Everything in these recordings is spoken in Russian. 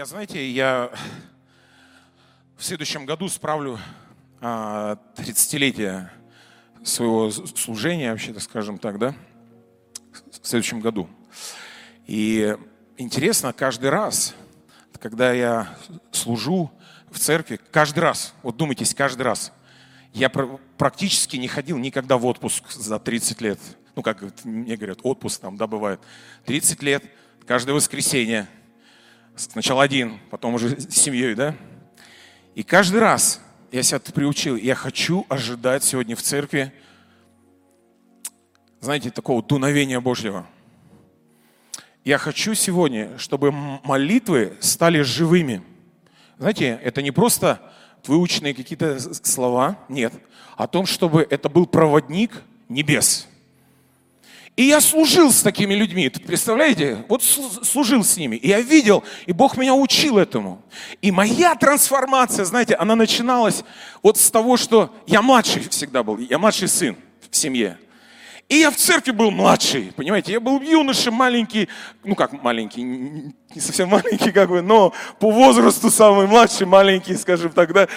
Я, знаете, я в следующем году справлю 30-летие а, своего служения, вообще, так скажем так, да, в следующем году. И интересно, каждый раз, когда я служу в церкви, каждый раз, вот думайтесь, каждый раз, я практически не ходил никогда в отпуск за 30 лет. Ну, как мне говорят, отпуск там, да, бывает. 30 лет, каждое воскресенье. Сначала один, потом уже с семьей, да. И каждый раз я себя приучил, я хочу ожидать сегодня в церкви, знаете, такого дуновения Божьего. Я хочу сегодня, чтобы молитвы стали живыми. Знаете, это не просто выученные какие-то слова, нет. О том, чтобы это был проводник небес. И я служил с такими людьми, представляете? Вот служил с ними. И я видел, и Бог меня учил этому. И моя трансформация, знаете, она начиналась вот с того, что я младший всегда был, я младший сын в семье. И я в церкви был младший, понимаете, я был юноша маленький, ну как маленький, не совсем маленький как бы, но по возрасту самый младший, маленький, скажем так, да.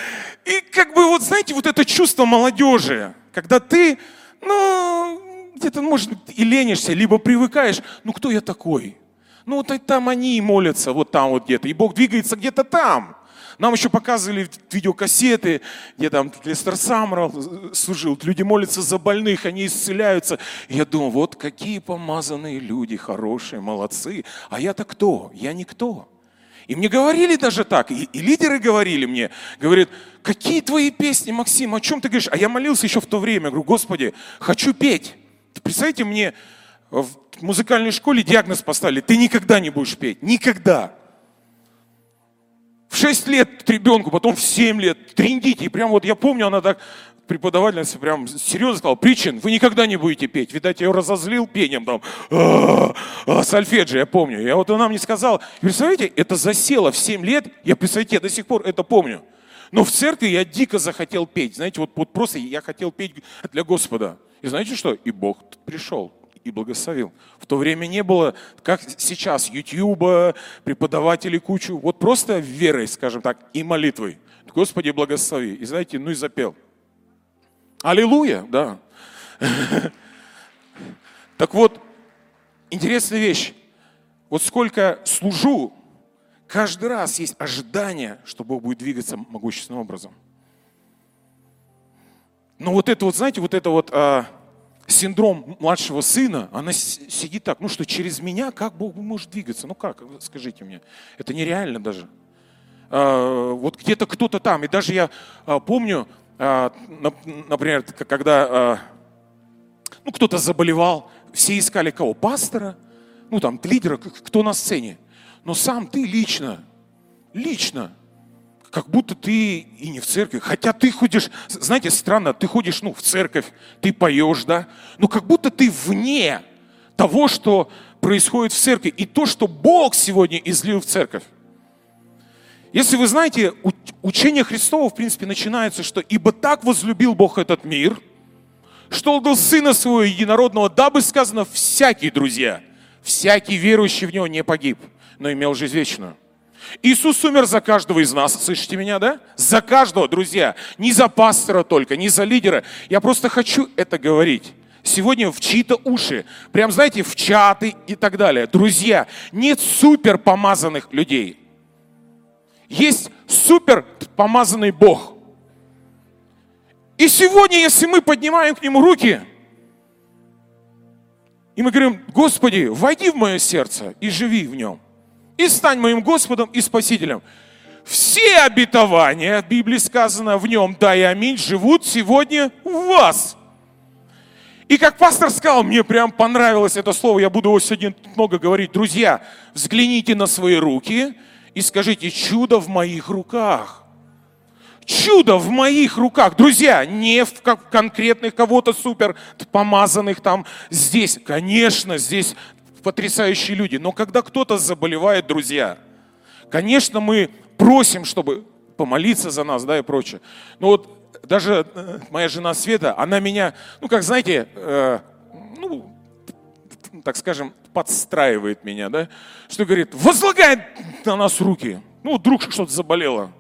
И как бы вот, знаете, вот это чувство молодежи, когда ты, ну, где-то, может, и ленишься, либо привыкаешь, ну кто я такой? Ну вот там они молятся, вот там вот где-то, и Бог двигается где-то там. Нам еще показывали видеокассеты, где там Лестер Самрал служил. Люди молятся за больных, они исцеляются. И я думаю, вот какие помазанные люди, хорошие, молодцы. А я-то кто? Я никто. И мне говорили даже так, и, и лидеры говорили мне, говорят, какие твои песни, Максим, о чем ты говоришь? А я молился еще в то время, говорю, Господи, хочу петь. Представьте, мне в музыкальной школе диагноз поставили, ты никогда не будешь петь, никогда в 6 лет ребенку, потом в 7 лет, трендите. И прям вот я помню, она так, преподавательница прям серьезно сказала, причин, вы никогда не будете петь. Видать, я ее разозлил пением там, а, а, сольфеджи, я помню. Я вот она мне сказала, представляете, это засело в 7 лет, я, представляете, я до сих пор это помню. Но в церкви я дико захотел петь, знаете, вот, вот просто я хотел петь для Господа. И знаете что? И Бог пришел и благословил. В то время не было, как сейчас, Ютьюба, преподавателей кучу. Вот просто верой, скажем так, и молитвой. Господи, благослови. И знаете, ну и запел. Аллилуйя, да. Так вот, интересная вещь. Вот сколько служу, каждый раз есть ожидание, что Бог будет двигаться могущественным образом. Но вот это вот, знаете, вот это вот а, синдром младшего сына, она сидит так, ну что, через меня как Бог может двигаться? Ну как, скажите мне, это нереально даже. А, вот где-то кто-то там, и даже я а, помню, а, например, когда ну, кто-то заболевал, все искали кого? Пастора, ну там, лидера, кто на сцене. Но сам ты лично, лично как будто ты и не в церкви. Хотя ты ходишь, знаете, странно, ты ходишь, ну, в церковь, ты поешь, да, но как будто ты вне того, что происходит в церкви, и то, что Бог сегодня излил в церковь. Если вы знаете, учение Христова, в принципе, начинается, что «Ибо так возлюбил Бог этот мир, что отдал Сына Своего Единородного, дабы сказано, всякий, друзья, всякий верующий в Него не погиб, но имел жизнь вечную». Иисус умер за каждого из нас, слышите меня, да? За каждого, друзья. Не за пастора только, не за лидера. Я просто хочу это говорить. Сегодня в чьи-то уши, прям, знаете, в чаты и так далее. Друзья, нет супер помазанных людей. Есть супер помазанный Бог. И сегодня, если мы поднимаем к Нему руки, и мы говорим, Господи, войди в мое сердце и живи в нем – и стань моим Господом и Спасителем. Все обетования, в Библии сказано, в нем, да и аминь, живут сегодня в вас. И как пастор сказал, мне прям понравилось это слово, я буду его сегодня много говорить. Друзья, взгляните на свои руки и скажите, чудо в моих руках. Чудо в моих руках. Друзья, не в конкретных кого-то супер помазанных там здесь. Конечно, здесь потрясающие люди. Но когда кто-то заболевает, друзья, конечно, мы просим, чтобы помолиться за нас, да, и прочее. Но вот даже э, моя жена Света, она меня, ну, как знаете, э, ну, так скажем, подстраивает меня, да, что говорит, возлагает на нас руки. Ну, вдруг что-то заболело.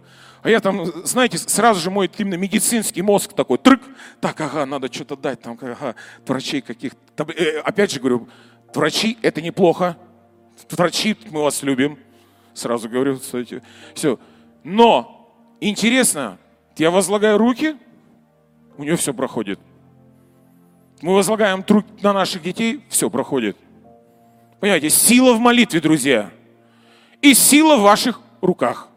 А я там, знаете, сразу же мой именно медицинский мозг такой, трык, так, ага, надо что-то дать, там, ага, врачей каких то э, Опять же говорю, врачи это неплохо, врачи, мы вас любим, сразу говорю, кстати, все. Но, интересно, я возлагаю руки, у нее все проходит. Мы возлагаем труд на наших детей, все проходит. Понимаете, сила в молитве, друзья. И сила в ваших руках.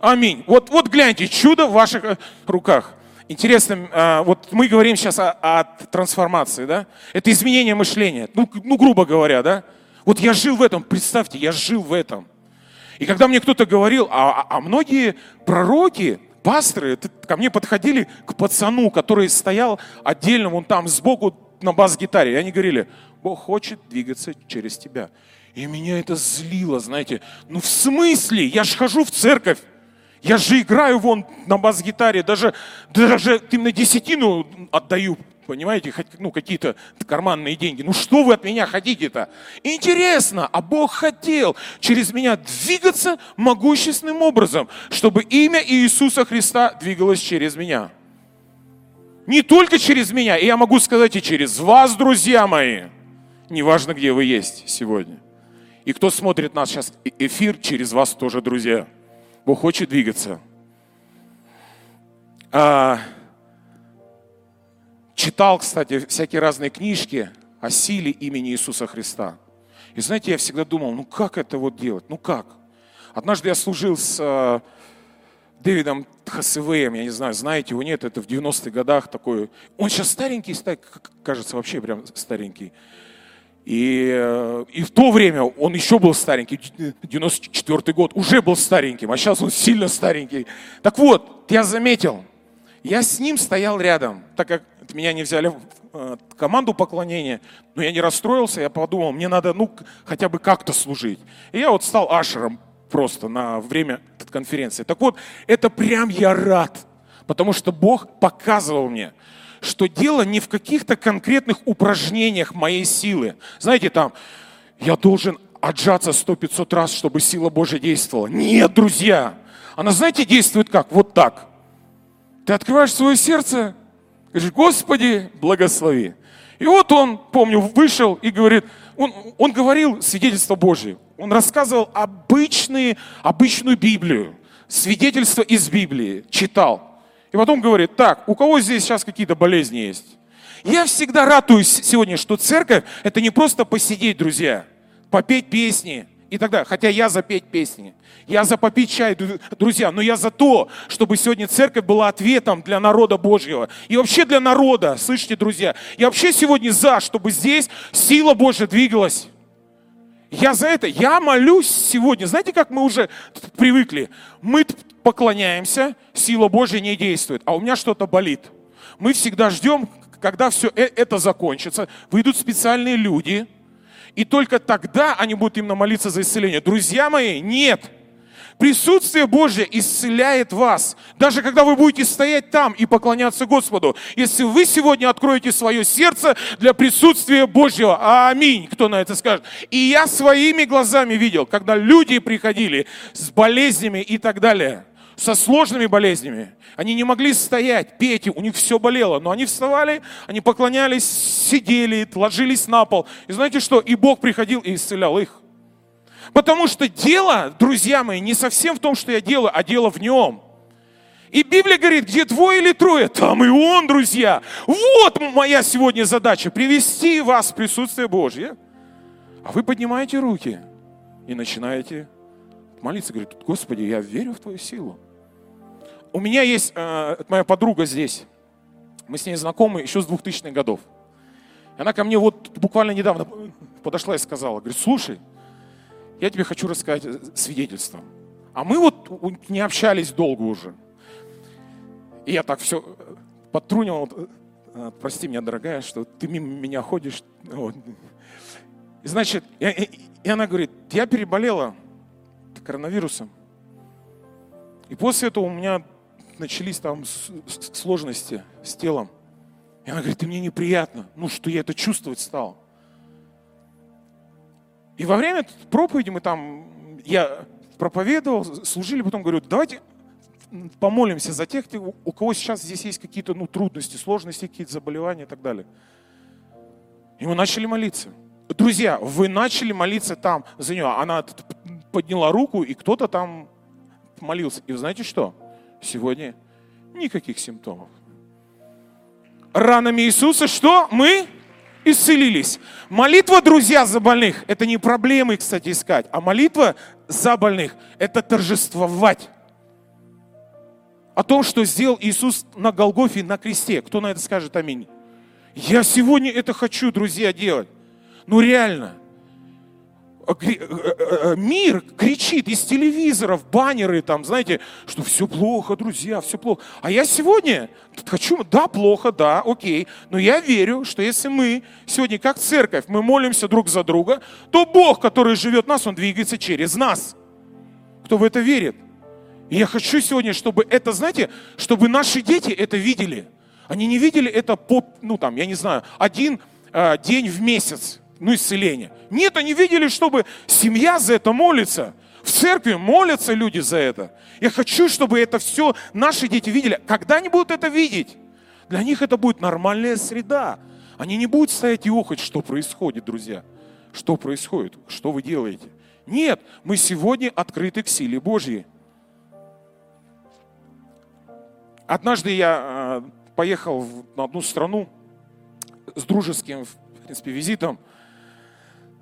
Аминь. Вот, вот гляньте, чудо в ваших э, руках. Интересно, а, вот мы говорим сейчас о, о трансформации, да? Это изменение мышления. Ну, ну, грубо говоря, да? Вот я жил в этом, представьте, я жил в этом. И когда мне кто-то говорил, а, а, а многие пророки, пасторы ко мне подходили к пацану, который стоял отдельно вон там сбоку на бас-гитаре, и они говорили, Бог хочет двигаться через тебя. И меня это злило, знаете. Ну в смысле? Я же хожу в церковь. Я же играю вон на бас-гитаре, даже, даже ты на десятину отдаю, понимаете, ну какие-то карманные деньги. Ну что вы от меня хотите-то? Интересно, а Бог хотел через меня двигаться могущественным образом, чтобы имя Иисуса Христа двигалось через меня. Не только через меня, и я могу сказать и через вас, друзья мои. Неважно, где вы есть сегодня. И кто смотрит нас сейчас эфир, через вас тоже, друзья. Бог хочет двигаться. А, читал, кстати, всякие разные книжки о силе имени Иисуса Христа. И знаете, я всегда думал, ну как это вот делать? Ну как? Однажды я служил с э, Дэвидом Хасевеем, я не знаю, знаете его, нет, это в 90-х годах такой. Он сейчас старенький, кажется, вообще прям старенький. И, э, и в то время он еще был старенький, 94 год, уже был стареньким, а сейчас он сильно старенький. Так вот, я заметил, я с ним стоял рядом, так как меня не взяли в э, команду поклонения, но я не расстроился, я подумал, мне надо, ну, хотя бы как-то служить. И я вот стал ашером просто на время конференции. Так вот, это прям я рад, потому что Бог показывал мне, что дело не в каких-то конкретных упражнениях моей силы. Знаете, там, я должен отжаться сто пятьсот раз, чтобы сила Божья действовала. Нет, друзья, она, знаете, действует как? Вот так. Ты открываешь свое сердце, говоришь, Господи, благослови. И вот он, помню, вышел и говорит, он, он говорил свидетельство Божье. Он рассказывал обычные, обычную Библию, свидетельство из Библии, читал. И потом говорит, так, у кого здесь сейчас какие-то болезни есть? Я всегда радуюсь сегодня, что церковь – это не просто посидеть, друзья, попеть песни и так далее. Хотя я за петь песни, я за попить чай, друзья, но я за то, чтобы сегодня церковь была ответом для народа Божьего. И вообще для народа, слышите, друзья, я вообще сегодня за, чтобы здесь сила Божья двигалась. Я за это, я молюсь сегодня. Знаете, как мы уже привыкли? Мы поклоняемся, сила Божья не действует, а у меня что-то болит. Мы всегда ждем, когда все э, это закончится, выйдут специальные люди, и только тогда они будут именно молиться за исцеление. Друзья мои, нет – Присутствие Божье исцеляет вас. Даже когда вы будете стоять там и поклоняться Господу. Если вы сегодня откроете свое сердце для присутствия Божьего. Аминь. Кто на это скажет? И я своими глазами видел, когда люди приходили с болезнями и так далее со сложными болезнями. Они не могли стоять, петь, у них все болело. Но они вставали, они поклонялись, сидели, ложились на пол. И знаете что? И Бог приходил и исцелял их. Потому что дело, друзья мои, не совсем в том, что я делаю, а дело в нем. И Библия говорит, где двое или трое, там и он, друзья. Вот моя сегодня задача, привести вас в присутствие Божье. А вы поднимаете руки и начинаете молиться. Говорит, Господи, я верю в Твою силу. У меня есть э, моя подруга здесь. Мы с ней знакомы еще с 2000-х годов. Она ко мне вот буквально недавно подошла и сказала, говорит, слушай, я тебе хочу рассказать свидетельство. А мы вот не общались долго уже. И я так все подтрунивал, «Э, прости меня, дорогая, что ты мимо меня ходишь. Вот. И значит, и, и она говорит, я переболела коронавирусом. И после этого у меня начались там сложности с телом. И она говорит, ты мне неприятно, ну что я это чувствовать стал. И во время проповеди мы там, я проповедовал, служили, потом говорю, давайте помолимся за тех, у кого сейчас здесь есть какие-то ну, трудности, сложности, какие-то заболевания и так далее. И мы начали молиться. Друзья, вы начали молиться там за нее. Она подняла руку, и кто-то там молился. И вы знаете что? Сегодня никаких симптомов. Ранами Иисуса что? Мы исцелились. Молитва, друзья, за больных, это не проблемы, кстати, искать, а молитва за больных – это торжествовать о том, что сделал Иисус на Голгофе, на кресте. Кто на это скажет аминь? Я сегодня это хочу, друзья, делать. Ну реально. Э, э, э, мир кричит из телевизоров, баннеры там, знаете, что все плохо, друзья, все плохо. А я сегодня хочу, да, плохо, да, окей, но я верю, что если мы сегодня как церковь, мы молимся друг за друга, то Бог, который живет в нас, Он двигается через нас. Кто в это верит? И я хочу сегодня, чтобы это, знаете, чтобы наши дети это видели. Они не видели это по, ну там, я не знаю, один э, день в месяц ну, исцеление. Нет, они видели, чтобы семья за это молится. В церкви молятся люди за это. Я хочу, чтобы это все наши дети видели. Когда они будут это видеть? Для них это будет нормальная среда. Они не будут стоять и охать, что происходит, друзья. Что происходит? Что вы делаете? Нет, мы сегодня открыты к силе Божьей. Однажды я э, поехал в одну страну с дружеским, в принципе, визитом.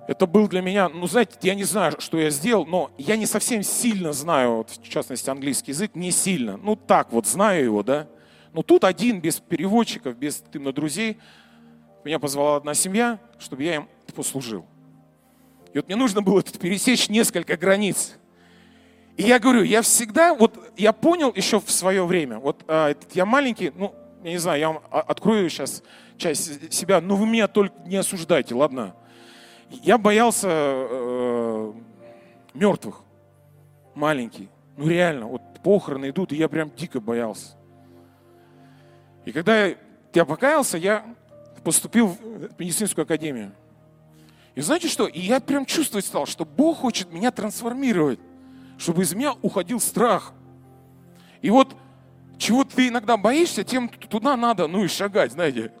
Это был для меня, ну, знаете, я не знаю, что я сделал, но я не совсем сильно знаю, вот, в частности, английский язык, не сильно. Ну, так вот, знаю его, да. Но тут один, без переводчиков, без именно друзей, меня позвала одна семья, чтобы я им послужил. И вот мне нужно было тут пересечь несколько границ. И я говорю, я всегда, вот я понял еще в свое время, вот а, я маленький, ну, я не знаю, я вам открою сейчас часть себя, но вы меня только не осуждайте, ладно? Я боялся э, мертвых, маленький. Ну реально, вот похороны идут, и я прям дико боялся. И когда я, покаялся, я поступил в медицинскую академию. И знаете что? И я прям чувствовать стал, что Бог хочет меня трансформировать, чтобы из меня уходил страх. И вот чего ты иногда боишься, тем туда надо, ну и шагать, знаете.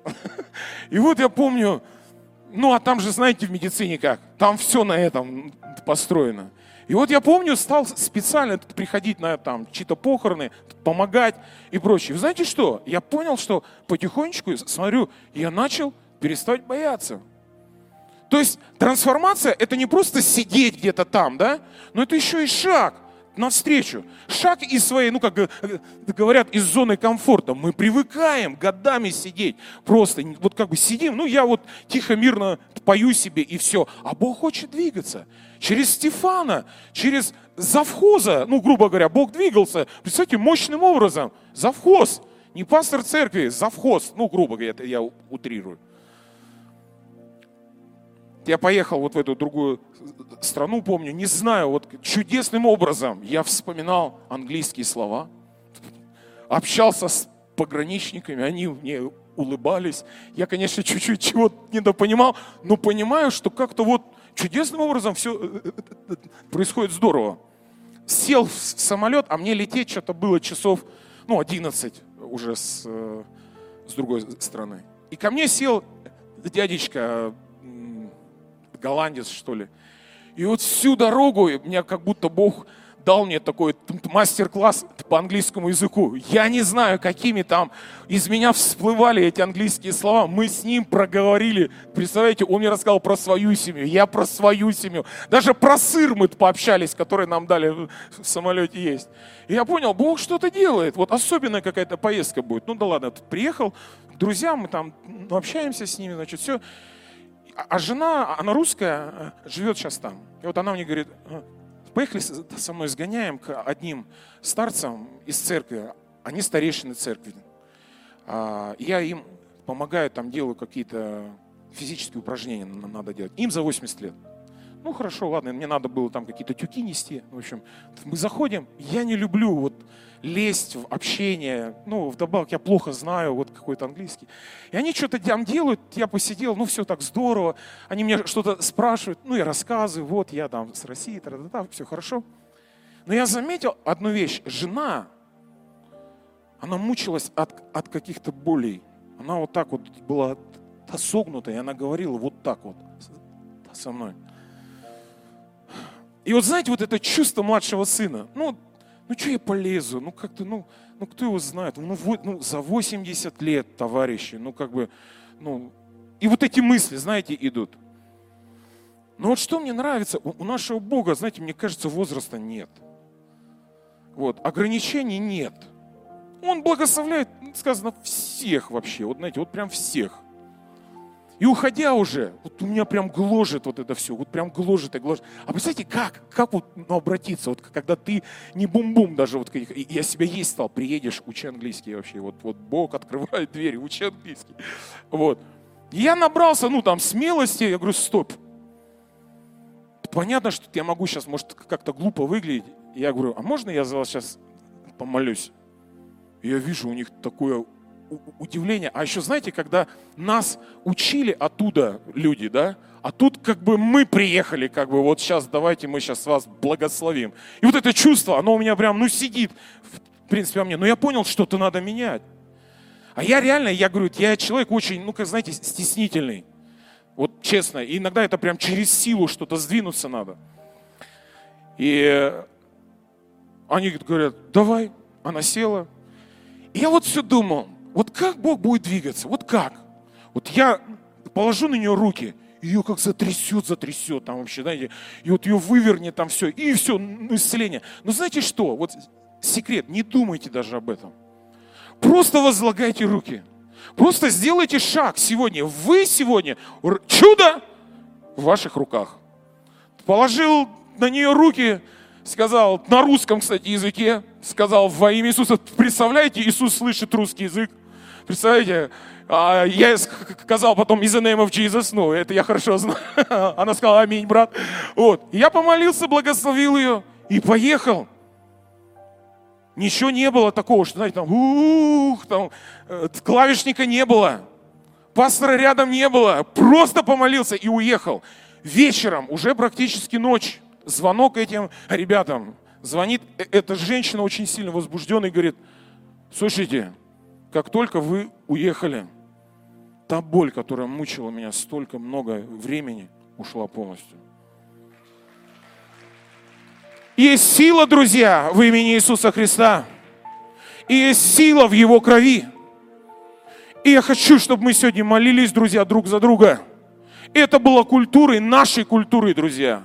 И вот я помню, ну, а там же, знаете, в медицине как? Там все на этом построено. И вот я помню, стал специально приходить на там чьи-то похороны, помогать и прочее. Вы знаете что? Я понял, что потихонечку, смотрю, я начал перестать бояться. То есть трансформация – это не просто сидеть где-то там, да? Но это еще и шаг – навстречу. Шаг из своей, ну как говорят, из зоны комфорта. Мы привыкаем годами сидеть. Просто вот как бы сидим, ну я вот тихо, мирно пою себе и все. А Бог хочет двигаться. Через Стефана, через завхоза, ну грубо говоря, Бог двигался, представьте, мощным образом. Завхоз, не пастор церкви, завхоз, ну грубо говоря, это я утрирую я поехал вот в эту другую страну, помню, не знаю, вот чудесным образом я вспоминал английские слова, общался с пограничниками, они мне улыбались. Я, конечно, чуть-чуть чего-то недопонимал, но понимаю, что как-то вот чудесным образом все э, э, э, происходит здорово. Сел в самолет, а мне лететь что-то было часов, ну, 11 уже с, с другой стороны. И ко мне сел дядечка голландец, что ли. И вот всю дорогу меня как будто Бог дал мне такой мастер-класс по английскому языку. Я не знаю, какими там из меня всплывали эти английские слова. Мы с ним проговорили. Представляете, он мне рассказал про свою семью, я про свою семью. Даже про сыр мы пообщались, который нам дали в самолете есть. И я понял, Бог что-то делает. Вот особенная какая-то поездка будет. Ну да ладно, приехал к друзьям, мы там общаемся с ними, значит, все. А, а жена, она русская, э, живет сейчас там. И вот она мне говорит, «Э, поехали со мной сгоняем к одним старцам из церкви. Они старейшины церкви. А, я им помогаю, там делаю какие-то физические упражнения надо делать. Им за 80 лет. Ну хорошо, ладно, мне надо было там какие-то тюки нести. В общем, мы заходим. Я не люблю вот лезть в общение. Ну, вдобавок я плохо знаю вот какой-то английский. И они что-то там делают, я посидел, ну все так здорово. Они мне что-то спрашивают, ну я рассказываю, вот я там с России, та -та -та, все хорошо. Но я заметил одну вещь. Жена, она мучилась от, от каких-то болей. Она вот так вот была согнута, и она говорила вот так вот со мной. И вот знаете, вот это чувство младшего сына, ну, ну что я полезу, ну как-то, ну, ну кто его знает, ну, ну за 80 лет, товарищи, ну как бы, ну, и вот эти мысли, знаете, идут. Но вот что мне нравится, у нашего Бога, знаете, мне кажется, возраста нет. Вот, ограничений нет. Он благословляет, сказано, всех вообще, вот знаете, вот прям всех. И уходя уже, вот у меня прям гложет вот это все, вот прям гложет и гложет. А представляете, как, как вот ну, обратиться, вот когда ты не бум-бум даже, вот я себя есть стал, приедешь, учи английский вообще, вот, вот Бог открывает двери, учи английский. Вот. И я набрался, ну там, смелости, я говорю, стоп. Понятно, что я могу сейчас, может, как-то глупо выглядеть. Я говорю, а можно я за вас сейчас помолюсь? И я вижу у них такое удивление. А еще, знаете, когда нас учили оттуда люди, да, а тут как бы мы приехали, как бы вот сейчас давайте мы сейчас вас благословим. И вот это чувство, оно у меня прям, ну, сидит, в принципе, во мне. Но я понял, что-то надо менять. А я реально, я говорю, я человек очень, ну, как знаете, стеснительный. Вот честно. И иногда это прям через силу что-то сдвинуться надо. И они говорят, давай. Она села. И я вот все думал, вот как Бог будет двигаться? Вот как? Вот я положу на нее руки, ее как затрясет, затрясет там вообще, знаете, и вот ее вывернет там все, и все, ну, исцеление. Но знаете что? Вот секрет, не думайте даже об этом. Просто возлагайте руки. Просто сделайте шаг сегодня. Вы сегодня, чудо в ваших руках. Положил на нее руки, сказал на русском, кстати, языке, сказал во имя Иисуса. Представляете, Иисус слышит русский язык. Представляете, а я сказал потом из the name of Jesus, ну, это я хорошо знаю. Она сказала, аминь, брат. Вот. я помолился, благословил ее и поехал. Ничего не было такого, что, знаете, там, ух, там, э, клавишника не было. Пастора рядом не было. Просто помолился и уехал. Вечером, уже практически ночь, звонок этим ребятам. Звонит э, эта женщина очень сильно возбужденная и говорит, слушайте, как только вы уехали, та боль, которая мучила меня столько много времени, ушла полностью. Есть сила, друзья, в имени Иисуса Христа. И есть сила в Его крови. И я хочу, чтобы мы сегодня молились, друзья, друг за друга. Это было культурой, нашей культурой, друзья.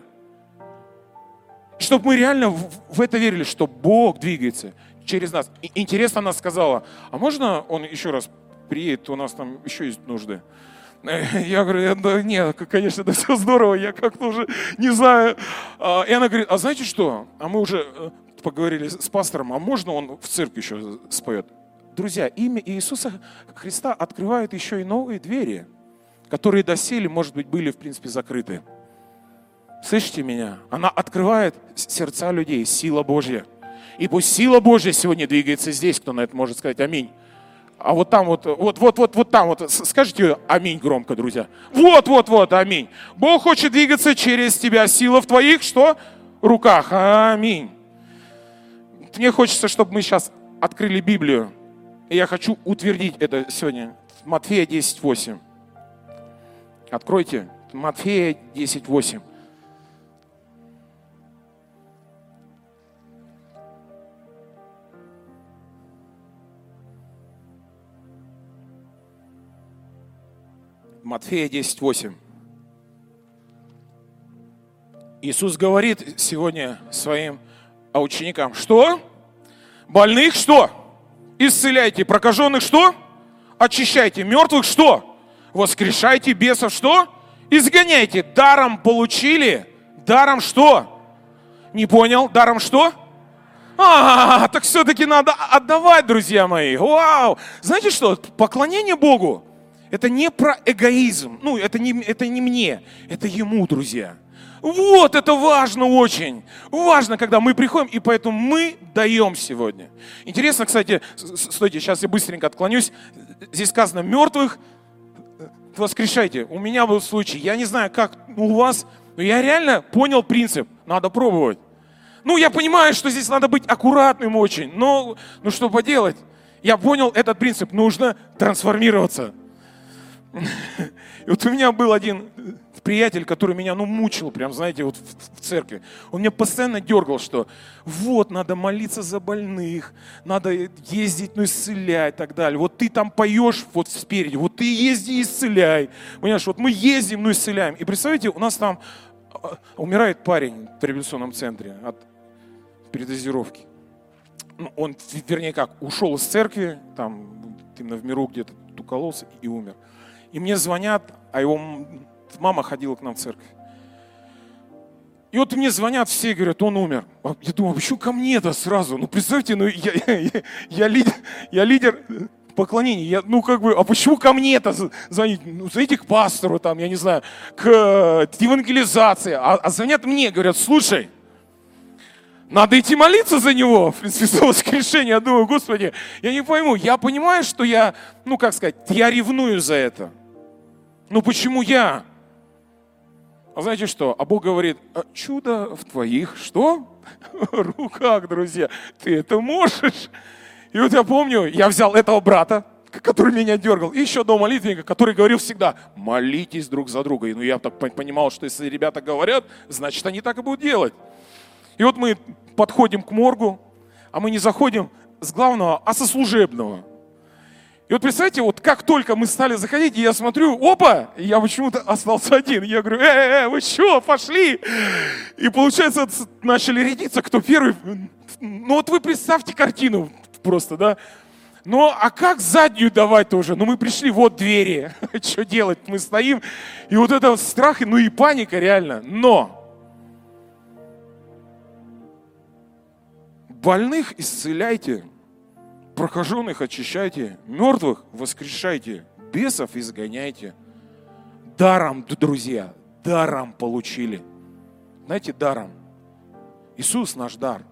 Чтобы мы реально в это верили, что Бог двигается через нас. И интересно, она сказала, а можно он еще раз приедет, у нас там еще есть нужды. Я говорю, да нет, конечно, это все здорово, я как-то уже не знаю. А, и она говорит, а знаете что? А мы уже э, поговорили с пастором, а можно он в церкви еще споет? Друзья, имя Иисуса Христа открывает еще и новые двери, которые доселе, может быть, были, в принципе, закрыты. Слышите меня? Она открывает сердца людей, сила Божья. И пусть сила Божья сегодня двигается здесь, кто на это может сказать аминь. А вот там вот, вот, вот, вот, вот там вот, скажите аминь громко, друзья. Вот, вот, вот, аминь. Бог хочет двигаться через тебя. Сила в твоих, что? Руках. Аминь. Мне хочется, чтобы мы сейчас открыли Библию. И я хочу утвердить это сегодня. Матфея 10.8. Откройте. Матфея 10.8. Матфея 10.8. Иисус говорит сегодня своим ученикам, что? Больных что? Исцеляйте. Прокаженных что? Очищайте. Мертвых что? Воскрешайте. Бесов что? Изгоняйте. Даром получили. Даром что? Не понял? Даром что? А, так все-таки надо отдавать, друзья мои. Вау! Знаете что? Поклонение Богу это не про эгоизм. Ну, это не, это не мне, это ему, друзья. Вот это важно очень. Важно, когда мы приходим, и поэтому мы даем сегодня. Интересно, кстати, стойте, сейчас я быстренько отклонюсь. Здесь сказано, мертвых воскрешайте. У меня был случай, я не знаю, как у вас, но я реально понял принцип. Надо пробовать. Ну, я понимаю, что здесь надо быть аккуратным очень, но ну что поделать? Я понял этот принцип, нужно трансформироваться. И вот у меня был один приятель, который меня, ну, мучил, прям, знаете, вот в, в церкви. Он меня постоянно дергал, что вот, надо молиться за больных, надо ездить, ну, исцелять и так далее. Вот ты там поешь вот спереди, вот ты езди и исцеляй. Понимаешь, вот мы ездим, ну, исцеляем. И представляете, у нас там а, умирает парень в революционном центре от передозировки. Ну, он, вернее как, ушел из церкви, там, именно в миру где-то укололся и умер. И мне звонят, а его мама ходила к нам в церковь. И вот мне звонят все, говорят, он умер. А я думаю, а почему ко мне-то сразу? Ну, представьте, ну, я, я, я, лидер, я лидер поклонения. Я, ну, как бы, а почему ко мне-то звонить? Ну, звоните к пастору, там, я не знаю, к э, евангелизации. А, а звонят мне, говорят, слушай, надо идти молиться за него, в принципе, воскрешение. Я думаю, Господи, я не пойму. Я понимаю, что я, ну, как сказать, я ревную за это. Ну, почему я? А знаете что? А Бог говорит, а чудо в твоих, что? Руках, друзья. Ты это можешь. И вот я помню, я взял этого брата, который меня дергал, и еще одного молитвенника, который говорил всегда, молитесь друг за друга. И ну я так понимал, что если ребята говорят, значит они так и будут делать. И вот мы подходим к моргу, а мы не заходим с главного, а со служебного. И вот представьте, вот как только мы стали заходить, я смотрю, опа, я почему-то остался один. Я говорю, э, э, э вы что, пошли? И получается, начали рядиться, кто первый. Ну вот вы представьте картину просто, да. Ну, а как заднюю давать тоже? Ну, мы пришли, вот двери. Что делать? Мы стоим. И вот это страх, ну и паника реально. Но больных исцеляйте прокаженных очищайте, мертвых воскрешайте, бесов изгоняйте. Даром, друзья, даром получили. Знаете, даром. Иисус наш дар.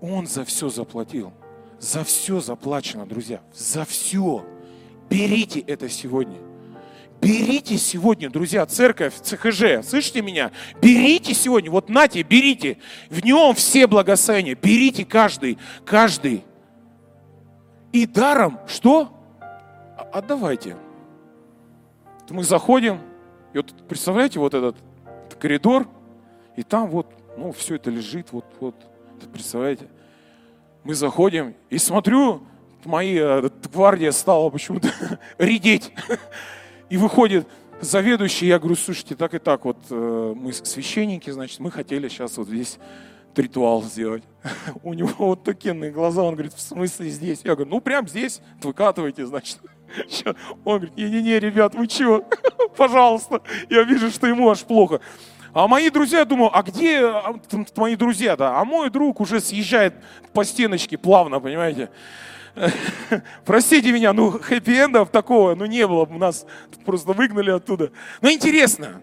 Он за все заплатил. За все заплачено, друзья. За все. Берите это сегодня. Берите сегодня, друзья, церковь, ЦХЖ, слышите меня? Берите сегодня, вот нате, берите. В нем все благословения. Берите каждый, каждый. И даром что? Отдавайте. Мы заходим, и вот представляете, вот этот коридор, и там вот, ну, все это лежит, вот, вот, представляете? Мы заходим, и смотрю, моя э, гвардия стала почему-то редеть. И выходит заведующий, я говорю, слушайте, так и так, вот э, мы священники, значит, мы хотели сейчас вот здесь ритуал сделать. У него вот такие глаза, он говорит, в смысле здесь? Я говорю, ну прям здесь, выкатывайте, значит. Он говорит, не-не-не, ребят, вы чего? Пожалуйста. Я вижу, что ему аж плохо. А мои друзья, я думаю, а где а, мои друзья, да? А мой друг уже съезжает по стеночке плавно, понимаете? Простите меня, ну хэппи-эндов такого, ну не было, нас просто выгнали оттуда. Но интересно,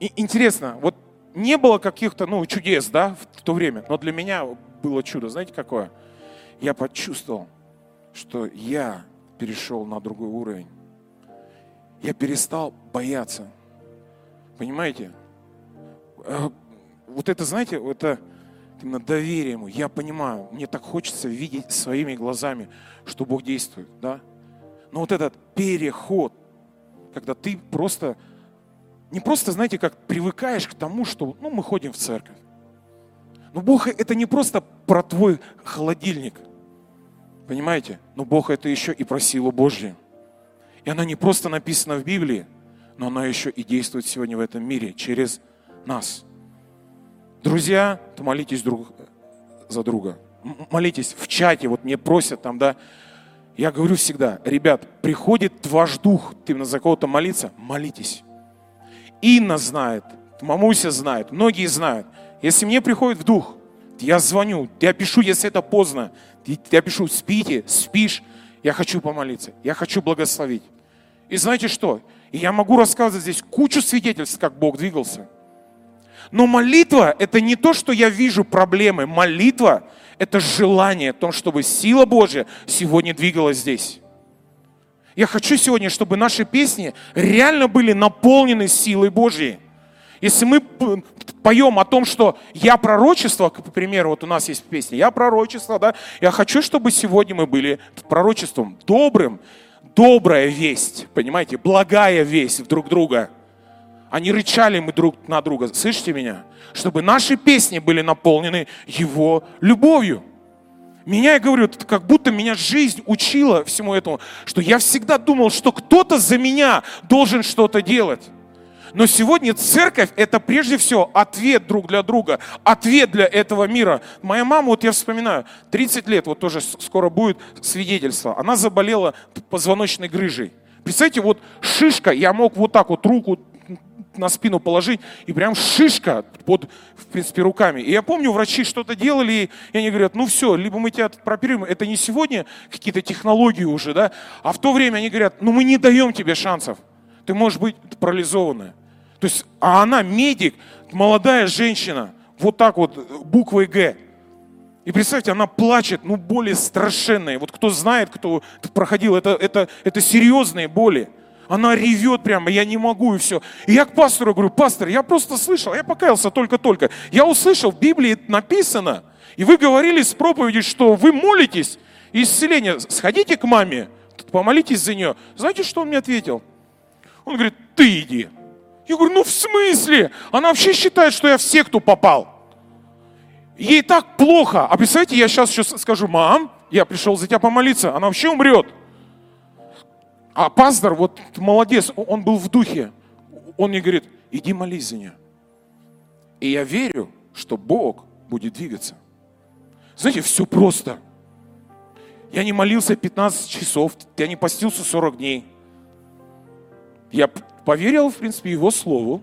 интересно, вот не было каких-то, ну, чудес, да, в то время, но для меня было чудо. Знаете, какое? Я почувствовал, что я перешел на другой уровень. Я перестал бояться. Понимаете? Э, вот это, знаете, это именно доверие ему. Я понимаю, мне так хочется видеть своими глазами, что Бог действует, да? Но вот этот переход, когда ты просто не просто, знаете, как привыкаешь к тому, что ну, мы ходим в церковь. Но Бог это не просто про твой холодильник. Понимаете? Но Бог это еще и про силу Божью. И она не просто написана в Библии, но она еще и действует сегодня в этом мире через нас. Друзья, то молитесь друг за друга. Молитесь в чате, вот мне просят там, да. Я говорю всегда, ребят, приходит ваш дух, ты на за кого-то молиться, молитесь. Инна знает, Мамуся знает, многие знают. Если мне приходит в дух, я звоню, я пишу, если это поздно, я пишу, спите, спишь, я хочу помолиться, я хочу благословить. И знаете что? И я могу рассказывать здесь кучу свидетельств, как Бог двигался. Но молитва – это не то, что я вижу проблемы. Молитва – это желание о том, чтобы сила Божья сегодня двигалась здесь. Я хочу сегодня, чтобы наши песни реально были наполнены силой Божьей. Если мы поем о том, что я пророчество, к примеру, вот у нас есть песня, я пророчество, да, я хочу, чтобы сегодня мы были пророчеством добрым, добрая весть, понимаете, благая весть друг друга. Не рычали мы друг на друга, слышите меня? Чтобы наши песни были наполнены Его любовью. Меня, я говорю, как будто меня жизнь учила всему этому, что я всегда думал, что кто-то за меня должен что-то делать. Но сегодня церковь – это прежде всего ответ друг для друга, ответ для этого мира. Моя мама, вот я вспоминаю, 30 лет, вот тоже скоро будет свидетельство, она заболела позвоночной грыжей. Представьте, вот шишка, я мог вот так вот руку на спину положить, и прям шишка под, в принципе, руками. И я помню, врачи что-то делали, и они говорят, ну все, либо мы тебя прооперируем, это не сегодня какие-то технологии уже, да, а в то время они говорят, ну мы не даем тебе шансов, ты можешь быть парализованная. То есть, а она медик, молодая женщина, вот так вот, буквой Г. И представьте, она плачет, ну, боли страшенные. Вот кто знает, кто проходил, это, это, это серьезные боли. Она ревет прямо, я не могу и все. И я к пастору говорю, пастор, я просто слышал, я покаялся только-только. Я услышал, в Библии написано, и вы говорили с проповеди, что вы молитесь, исцеление. Сходите к маме, помолитесь за нее. Знаете, что он мне ответил? Он говорит, ты иди. Я говорю, ну в смысле? Она вообще считает, что я в секту попал. Ей так плохо. А представляете, я сейчас еще скажу, мам, я пришел за тебя помолиться, она вообще умрет. А пастор, вот молодец, он был в духе. Он мне говорит, иди молись за нее. И я верю, что Бог будет двигаться. Знаете, все просто. Я не молился 15 часов, я не постился 40 дней. Я поверил, в принципе, его слову,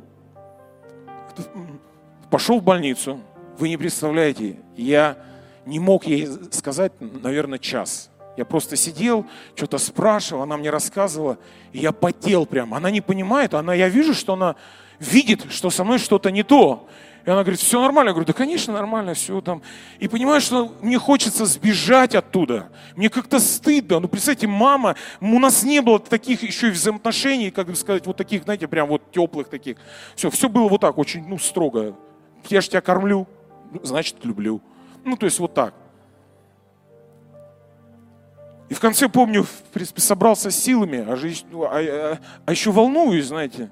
пошел в больницу. Вы не представляете, я не мог ей сказать, наверное, час. Я просто сидел, что-то спрашивал, она мне рассказывала, и я потел прям. Она не понимает, она, я вижу, что она видит, что со мной что-то не то. И она говорит, все нормально. Я говорю, да, конечно, нормально, все там. И понимаю, что мне хочется сбежать оттуда. Мне как-то стыдно. Ну, представьте, мама, у нас не было таких еще и взаимоотношений, как бы сказать, вот таких, знаете, прям вот теплых таких. Все, все было вот так, очень, ну, строго. Я же тебя кормлю, значит, люблю. Ну, то есть вот так. И в конце, помню, в принципе, собрался силами, а, же, а, а, а еще волнуюсь, знаете.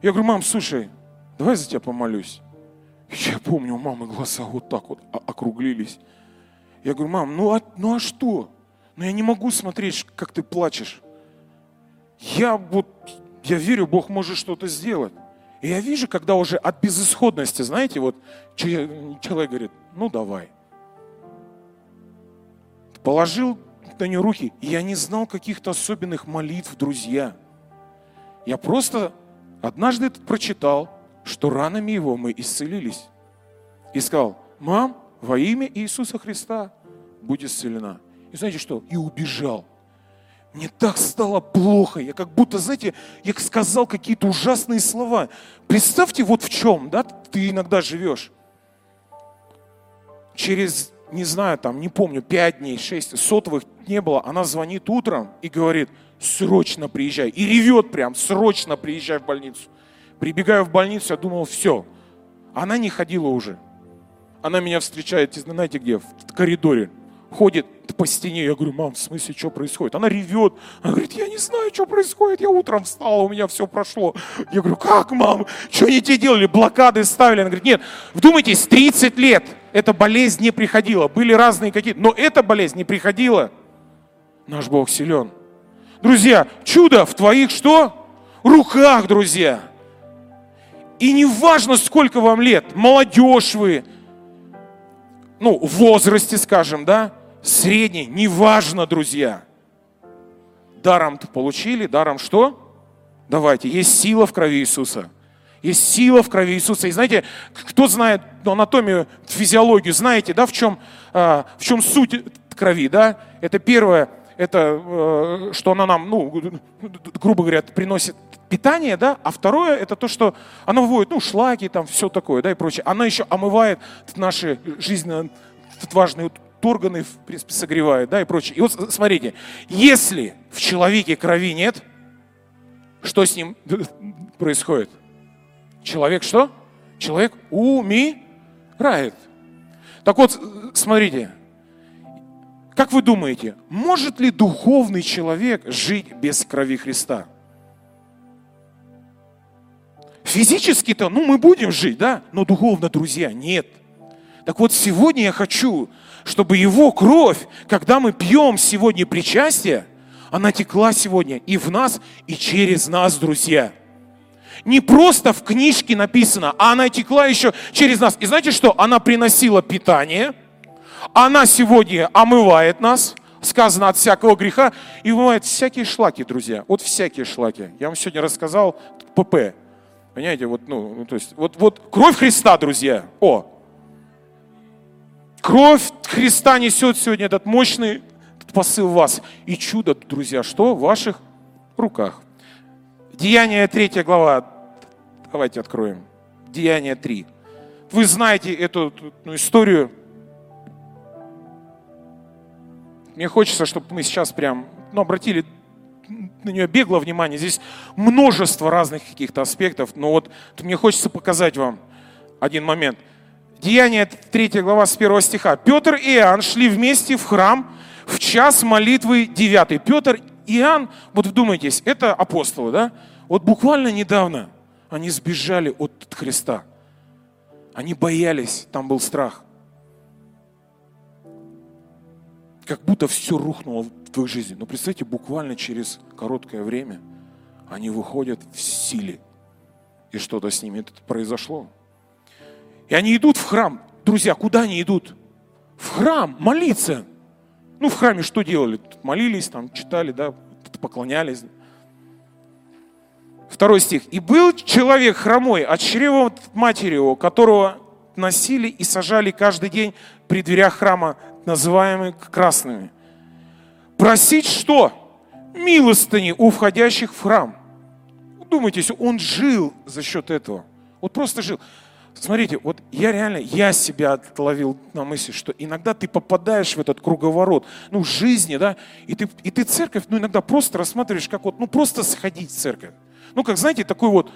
Я говорю, мам, слушай, давай за тебя помолюсь. Я помню, у мамы глаза вот так вот округлились. Я говорю, мам, ну а, ну а что? Ну я не могу смотреть, как ты плачешь. Я вот, я верю, Бог может что-то сделать. И я вижу, когда уже от безысходности, знаете, вот человек говорит, ну давай. Положил на нее руки. Я не знал каких-то особенных молитв, друзья. Я просто однажды прочитал, что ранами его мы исцелились. И сказал, мам, во имя Иисуса Христа будь исцелена. И знаете что? И убежал. Мне так стало плохо. Я как будто, знаете, я сказал какие-то ужасные слова. Представьте, вот в чем, да, ты иногда живешь. Через, не знаю, там, не помню, пять дней, шесть, сотовых не было. Она звонит утром и говорит, срочно приезжай. И ревет прям, срочно приезжай в больницу. Прибегаю в больницу, я думал, все. Она не ходила уже. Она меня встречает, знаете где, в коридоре. Ходит по стене. Я говорю, мам, в смысле, что происходит? Она ревет. Она говорит, я не знаю, что происходит. Я утром встала, у меня все прошло. Я говорю, как, мам? Что они тебе делали? Блокады ставили? Она говорит, нет, вдумайтесь, 30 лет эта болезнь не приходила. Были разные какие-то, но эта болезнь не приходила. Наш Бог силен. Друзья, чудо в твоих что? Руках, друзья. И не важно, сколько вам лет, молодежь вы, ну, в возрасте, скажем, да, средний, неважно, друзья. даром получили, даром что? Давайте, есть сила в крови Иисуса. Есть сила в крови Иисуса. И знаете, кто знает анатомию, физиологию, знаете, да, в чем, а, в чем суть крови, да? Это первое, это э, что она нам, ну, грубо говоря, приносит питание, да, а второе это то, что она выводит, ну, шлаки, там, все такое, да, и прочее. Она еще омывает наши жизненно важные органы, в принципе, согревает, да, и прочее. И вот смотрите, если в человеке крови нет, что с ним происходит? человек что? Человек умирает. Так вот, смотрите, как вы думаете, может ли духовный человек жить без крови Христа? Физически-то, ну, мы будем жить, да, но духовно, друзья, нет. Так вот, сегодня я хочу, чтобы его кровь, когда мы пьем сегодня причастие, она текла сегодня и в нас, и через нас, друзья. Не просто в книжке написано, а она текла еще через нас. И знаете что? Она приносила питание, она сегодня омывает нас, сказано от всякого греха, и вымывает всякие шлаки, друзья. Вот всякие шлаки. Я вам сегодня рассказал ПП. Понимаете, вот, ну, ну, то есть, вот, вот кровь Христа, друзья. О, кровь Христа несет сегодня этот мощный посыл в вас. И чудо, друзья, что? В ваших руках. Деяние 3 глава. Давайте откроем. Деяние 3. Вы знаете эту ну, историю. Мне хочется, чтобы мы сейчас прям ну, обратили на нее бегло внимание. Здесь множество разных каких-то аспектов, но вот мне хочется показать вам один момент. Деяние 3 глава с 1 стиха. Петр и Иоанн шли вместе в храм в час молитвы 9. Петр и Иоанн, вот вдумайтесь, это апостолы, да? Вот буквально недавно они сбежали от Христа. Они боялись, там был страх. Как будто все рухнуло в их жизни. Но представьте, буквально через короткое время они выходят в силе. И что-то с ними произошло. И они идут в храм. Друзья, куда они идут? В храм молиться. Ну, в храме что делали? Молились, там, читали, да, поклонялись. Второй стих. «И был человек хромой от чрева матери его, которого носили и сажали каждый день при дверях храма, называемыми красными, Просить что? Милостыни у входящих в храм. Думайтесь, он жил за счет этого. Вот просто жил. Смотрите, вот я реально, я себя отловил на мысли, что иногда ты попадаешь в этот круговорот, ну, жизни, да, и ты, и ты церковь, ну, иногда просто рассматриваешь, как вот, ну, просто сходить в церковь. Ну, как, знаете, такой вот,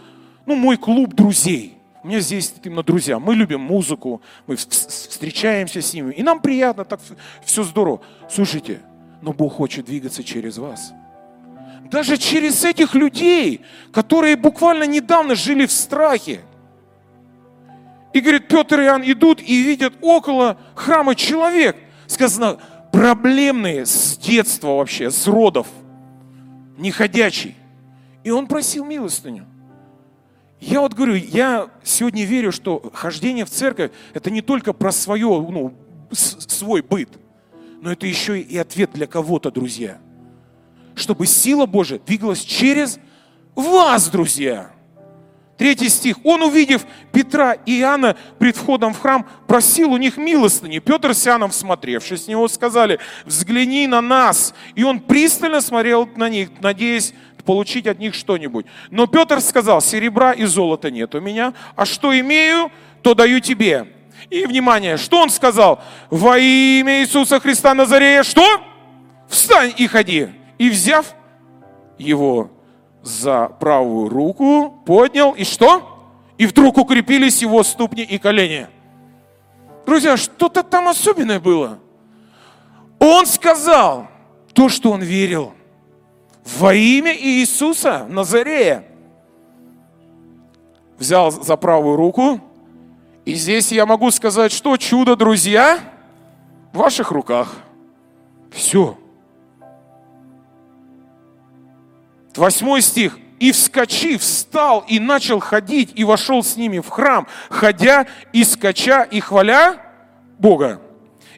ну, мой клуб друзей. У меня здесь именно друзья. Мы любим музыку, мы встречаемся с ними, и нам приятно, так все здорово. Слушайте, но Бог хочет двигаться через вас. Даже через этих людей, которые буквально недавно жили в страхе. И говорит, Петр и Иоанн идут и видят около храма человек. Сказано, проблемные с детства вообще, с родов, неходячий. И он просил милостыню. Я вот говорю, я сегодня верю, что хождение в церковь это не только про свое, ну, свой быт – но это еще и ответ для кого-то, друзья. Чтобы сила Божия двигалась через вас, друзья. Третий стих. Он, увидев Петра и Иоанна пред входом в храм, просил у них милостыни. Петр с Иоанном, всмотревшись с него, сказали, взгляни на нас. И он пристально смотрел на них, надеясь получить от них что-нибудь. Но Петр сказал, серебра и золота нет у меня, а что имею, то даю тебе. И, внимание, что он сказал? Во имя Иисуса Христа Назарея, что? Встань и ходи. И взяв его за правую руку, поднял, и что? И вдруг укрепились его ступни и колени. Друзья, что-то там особенное было. Он сказал то, что он верил. Во имя Иисуса Назарея. Взял за правую руку, и здесь я могу сказать, что чудо, друзья, в ваших руках. Все. Восьмой стих. И вскочив, встал и начал ходить, и вошел с ними в храм, ходя и скача и хваля Бога.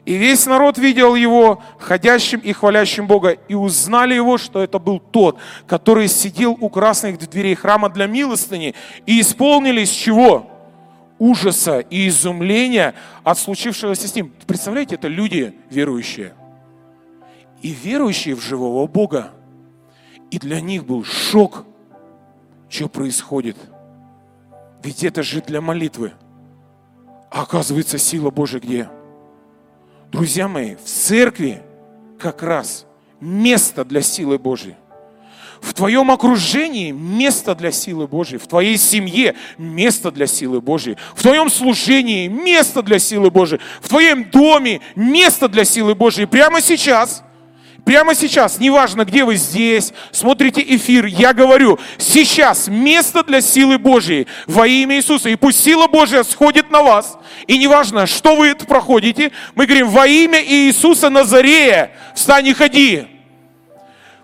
И весь народ видел его ходящим и хвалящим Бога, и узнали его, что это был тот, который сидел у красных дверей храма для милостыни, и исполнились чего? ужаса и изумления от случившегося с ним. Представляете, это люди верующие. И верующие в живого Бога. И для них был шок, что происходит. Ведь это же для молитвы. А оказывается, сила Божия где? Друзья мои, в церкви как раз место для силы Божьей. В твоем окружении место для силы Божьей, в твоей семье место для силы Божьей, в твоем служении место для силы Божьей, в твоем доме место для силы Божьей. Прямо сейчас – Прямо сейчас, неважно, где вы здесь, смотрите эфир, я говорю, сейчас место для силы Божьей во имя Иисуса. И пусть сила Божья сходит на вас. И неважно, что вы это проходите, мы говорим, во имя Иисуса Назарея, встань и ходи.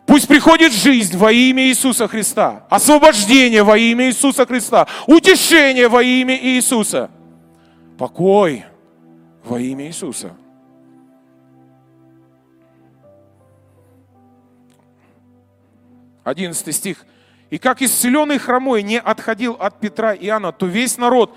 Пусть приходит жизнь во имя Иисуса Христа, освобождение во имя Иисуса Христа, утешение во имя Иисуса, покой во имя Иисуса. 11 стих. «И как исцеленный хромой не отходил от Петра и Иоанна, то весь народ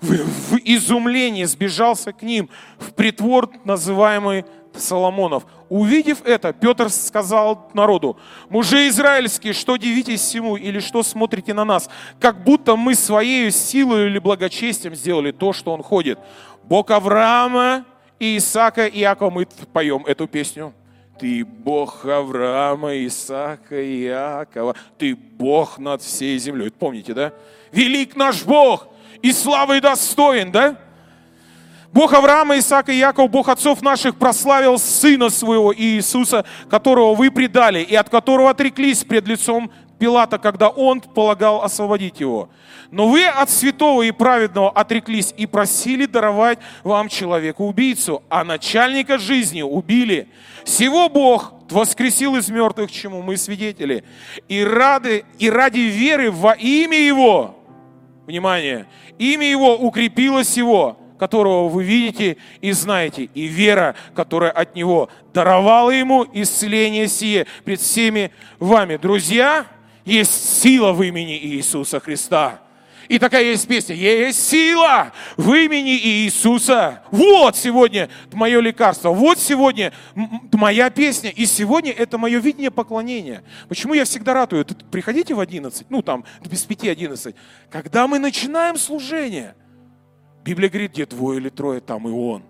в, в изумлении сбежался к ним в притвор, называемый Соломонов. Увидев это, Петр сказал народу, мужи израильские, что дивитесь всему или что смотрите на нас, как будто мы своей силой или благочестием сделали то, что он ходит. Бог Авраама Исаака и Иакова, мы поем эту песню. Ты Бог Авраама, Исаака Иакова. Ты Бог над всей землей. Помните, да? Велик наш Бог и славы достоин, да? Бог Авраама, Исаака и Якова, Бог отцов наших, прославил Сына Своего Иисуса, которого вы предали и от которого отреклись пред лицом Пилата, когда он полагал освободить его. Но вы от святого и праведного отреклись и просили даровать вам человека-убийцу, а начальника жизни убили. Всего Бог воскресил из мертвых, чему мы свидетели. И, рады, и ради веры во имя Его, внимание, имя Его укрепилось Его, которого вы видите и знаете, и вера, которая от Него даровала Ему исцеление сие пред всеми вами. Друзья, есть сила в имени Иисуса Христа. И такая есть песня. Есть сила в имени Иисуса. Вот сегодня мое лекарство. Вот сегодня моя песня. И сегодня это мое видение поклонения. Почему я всегда ратую? Приходите в 11, ну там, без 5-11. Когда мы начинаем служение, Библия говорит, где двое или трое, там и Он.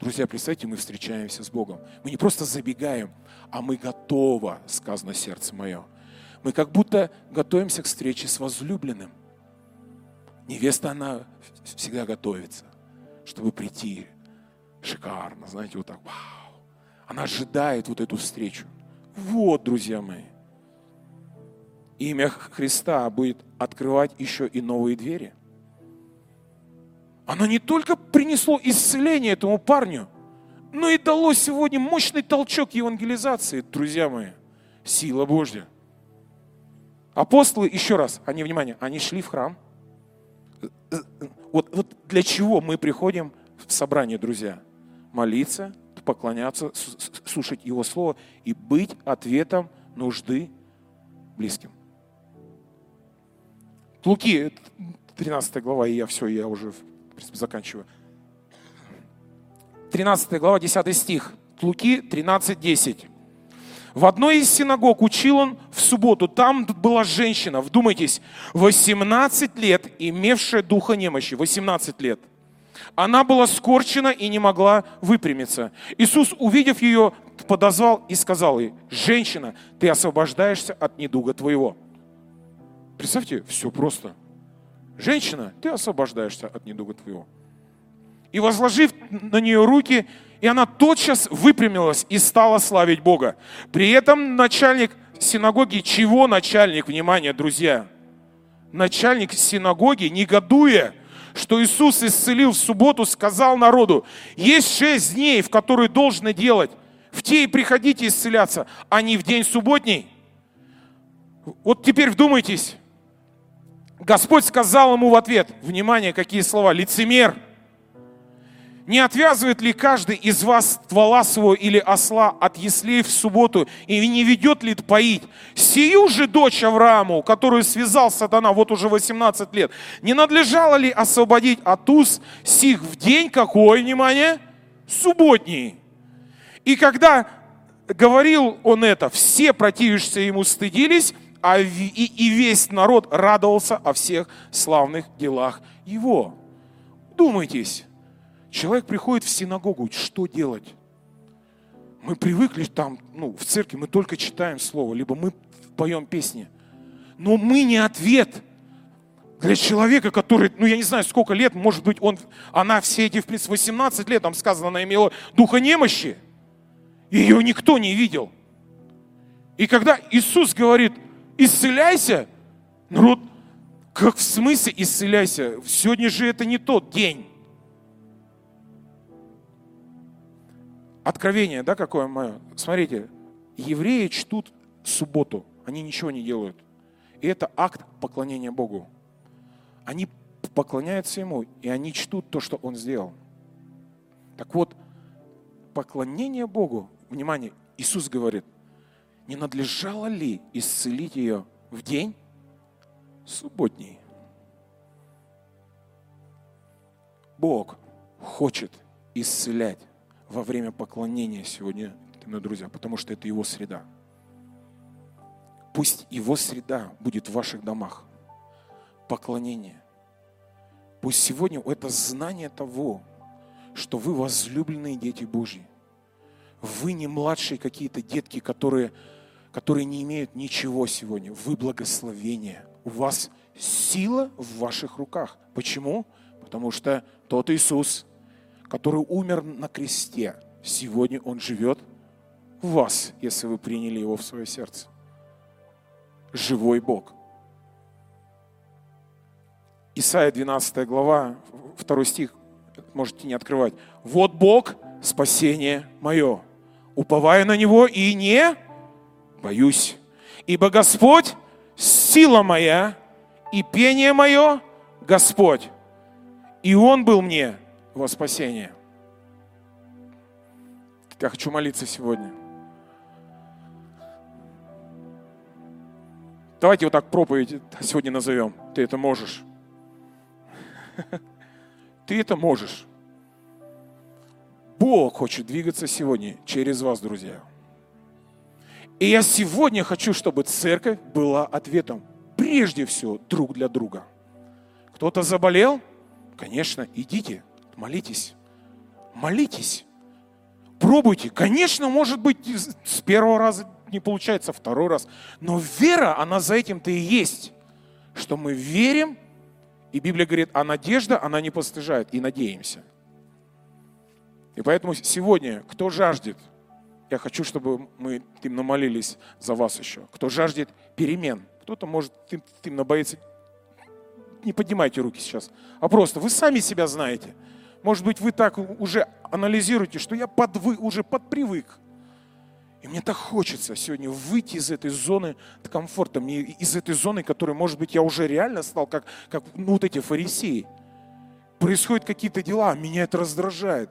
Друзья, представьте, мы встречаемся с Богом. Мы не просто забегаем, а мы готовы, сказано сердце мое. Мы как будто готовимся к встрече с возлюбленным. Невеста, она всегда готовится, чтобы прийти шикарно, знаете, вот так, вау. Она ожидает вот эту встречу. Вот, друзья мои, имя Христа будет открывать еще и новые двери. Оно не только принесло исцеление этому парню, но и дало сегодня мощный толчок евангелизации, друзья мои. Сила Божья. Апостолы, еще раз, они, внимание, они шли в храм. Вот, вот для чего мы приходим в собрание, друзья? Молиться, поклоняться, слушать Его Слово и быть ответом нужды близким. Луки, 13 глава, и я все, я уже в принципе, заканчиваю. 13 глава, 10 стих. Луки 13, 10. В одной из синагог учил он в субботу. Там была женщина, вдумайтесь, 18 лет, имевшая духа немощи. 18 лет. Она была скорчена и не могла выпрямиться. Иисус, увидев ее, подозвал и сказал ей, женщина, ты освобождаешься от недуга твоего. Представьте, все просто. Женщина, ты освобождаешься от недуга твоего. И возложив на нее руки, и она тотчас выпрямилась и стала славить Бога. При этом начальник синагоги, чего начальник, внимание, друзья? Начальник синагоги, негодуя, что Иисус исцелил в субботу, сказал народу, есть шесть дней, в которые должны делать, в те и приходите исцеляться, а не в день субботний. Вот теперь вдумайтесь. Господь сказал ему в ответ, внимание, какие слова, лицемер – не отвязывает ли каждый из вас ствола своего или осла от яслей в субботу и не ведет ли поить? Сию же дочь Аврааму, которую связал сатана вот уже 18 лет, не надлежало ли освободить от уз сих в день какой, внимание? Субботний. И когда говорил он это, все противившиеся ему стыдились, а и, и весь народ радовался о всех славных делах его. Думайтесь, Человек приходит в синагогу, что делать? Мы привыкли там, ну, в церкви мы только читаем Слово, либо мы поем песни. Но мы не ответ для человека, который, ну я не знаю, сколько лет, может быть, он, она все эти, в принципе, 18 лет, там сказано, она имела духа немощи. Ее никто не видел. И когда Иисус говорит, исцеляйся, народ, как в смысле исцеляйся? Сегодня же это не тот день. Откровение, да, какое мое? Смотрите, евреи чтут субботу, они ничего не делают. И это акт поклонения Богу. Они поклоняются Ему, и они чтут то, что Он сделал. Так вот, поклонение Богу, внимание, Иисус говорит, не надлежало ли исцелить ее в день субботний? Бог хочет исцелять во время поклонения сегодня, мои друзья, потому что это Его среда. Пусть Его среда будет в ваших домах. Поклонение. Пусть сегодня это знание того, что вы возлюбленные дети Божьи. Вы не младшие какие-то детки, которые, которые не имеют ничего сегодня. Вы благословение. У вас сила в ваших руках. Почему? Потому что тот Иисус, который умер на кресте, сегодня Он живет в вас, если вы приняли Его в свое сердце. Живой Бог. Исайя 12 глава, 2 стих, можете не открывать. «Вот Бог, спасение мое, уповаю на Него и не боюсь, ибо Господь – сила моя и пение мое – Господь, и Он был мне во спасение. Я хочу молиться сегодня. Давайте вот так проповедь сегодня назовем. Ты это можешь. Ты это можешь. Бог хочет двигаться сегодня через вас, друзья. И я сегодня хочу, чтобы церковь была ответом прежде всего друг для друга. Кто-то заболел? Конечно, идите, молитесь. Молитесь. Пробуйте. Конечно, может быть, с первого раза не получается, второй раз. Но вера, она за этим-то и есть. Что мы верим, и Библия говорит, а надежда, она не постыжает, и надеемся. И поэтому сегодня, кто жаждет, я хочу, чтобы мы именно молились за вас еще. Кто жаждет перемен, кто-то может именно боится, не поднимайте руки сейчас, а просто вы сами себя знаете – может быть, вы так уже анализируете, что я подвы, уже подпривык. И мне так хочется сегодня выйти из этой зоны комфорта, мне из этой зоны, которой, может быть, я уже реально стал, как, как ну, вот эти фарисеи. Происходят какие-то дела, меня это раздражает.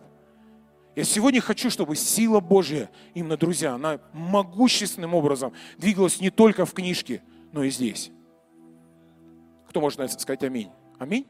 Я сегодня хочу, чтобы сила Божья, именно, друзья, она могущественным образом двигалась не только в книжке, но и здесь. Кто может сказать аминь? Аминь?